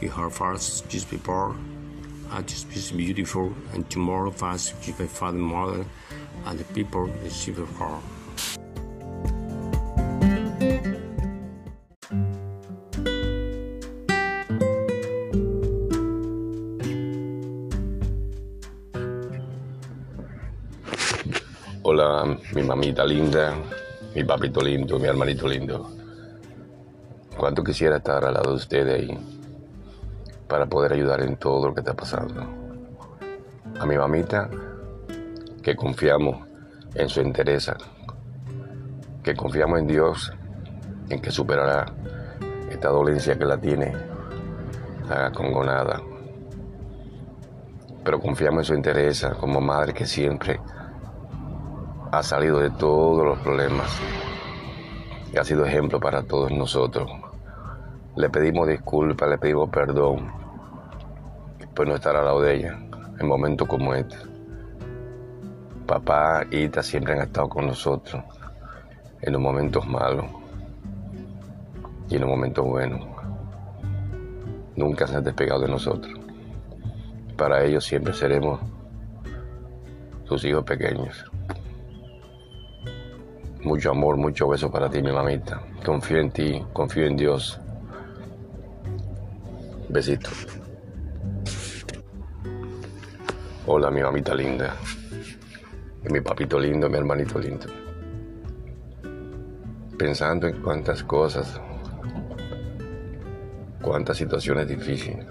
You heard first just before. I just be beautiful, and tomorrow fast just my father, mother, and the people receive her. Hola, mi mamita linda, mi papito lindo, mi hermanito lindo. Cuánto quisiera estar al lado de ustedes ahí para poder ayudar en todo lo que está pasando. A mi mamita, que confiamos en su interés, que confiamos en Dios, en que superará esta dolencia que la tiene acongonada. Pero confiamos en su interés como madre que siempre ha salido de todos los problemas y ha sido ejemplo para todos nosotros. Le pedimos disculpas, le pedimos perdón por no estar al lado de ella en momentos como este. Papá y Ita siempre han estado con nosotros en los momentos malos y en los momentos buenos. Nunca se han despegado de nosotros. Para ellos siempre seremos sus hijos pequeños. Mucho amor, mucho beso para ti, mi mamita. Confío en ti, confío en Dios. Besito. Hola, mi mamita linda. Y mi papito lindo, mi hermanito lindo. Pensando en cuántas cosas, cuántas situaciones difíciles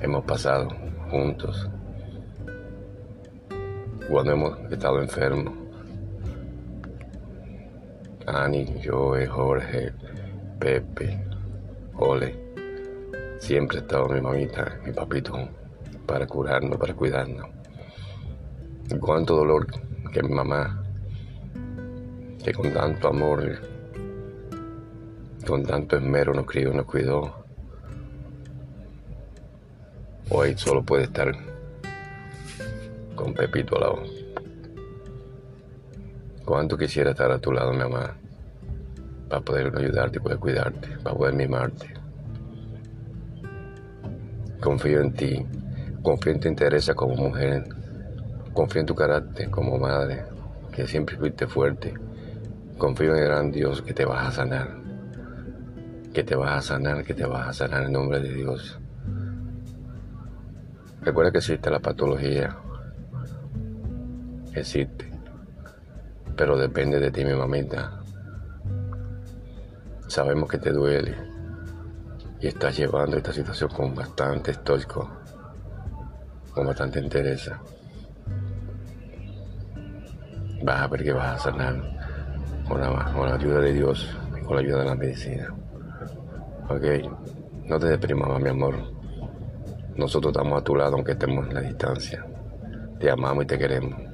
hemos pasado juntos. Cuando hemos estado enfermos Ani, Joe, Jorge, Pepe, Ole. Siempre ha estado mi mamita, mi papito, para curarnos, para cuidarnos. Cuánto dolor que mi mamá, que con tanto amor, con tanto esmero nos crió, nos cuidó, hoy solo puede estar con Pepito al lado. Cuánto quisiera estar a tu lado, mi mamá, para poder ayudarte poder cuidarte, para poder mimarte. Confío en ti, confío en tu interés como mujer, confío en tu carácter como madre, que siempre fuiste fuerte. Confío en el gran Dios que te vas a sanar, que te vas a sanar, que te vas a sanar en nombre de Dios. Recuerda que existe la patología, existe pero depende de ti, mi mamita. Sabemos que te duele y estás llevando esta situación con bastante estoico, con bastante interés. Vas a ver que vas a sanar con la, con la ayuda de Dios y con la ayuda de la medicina. Ok, no te deprimas, mi amor. Nosotros estamos a tu lado aunque estemos en la distancia. Te amamos y te queremos.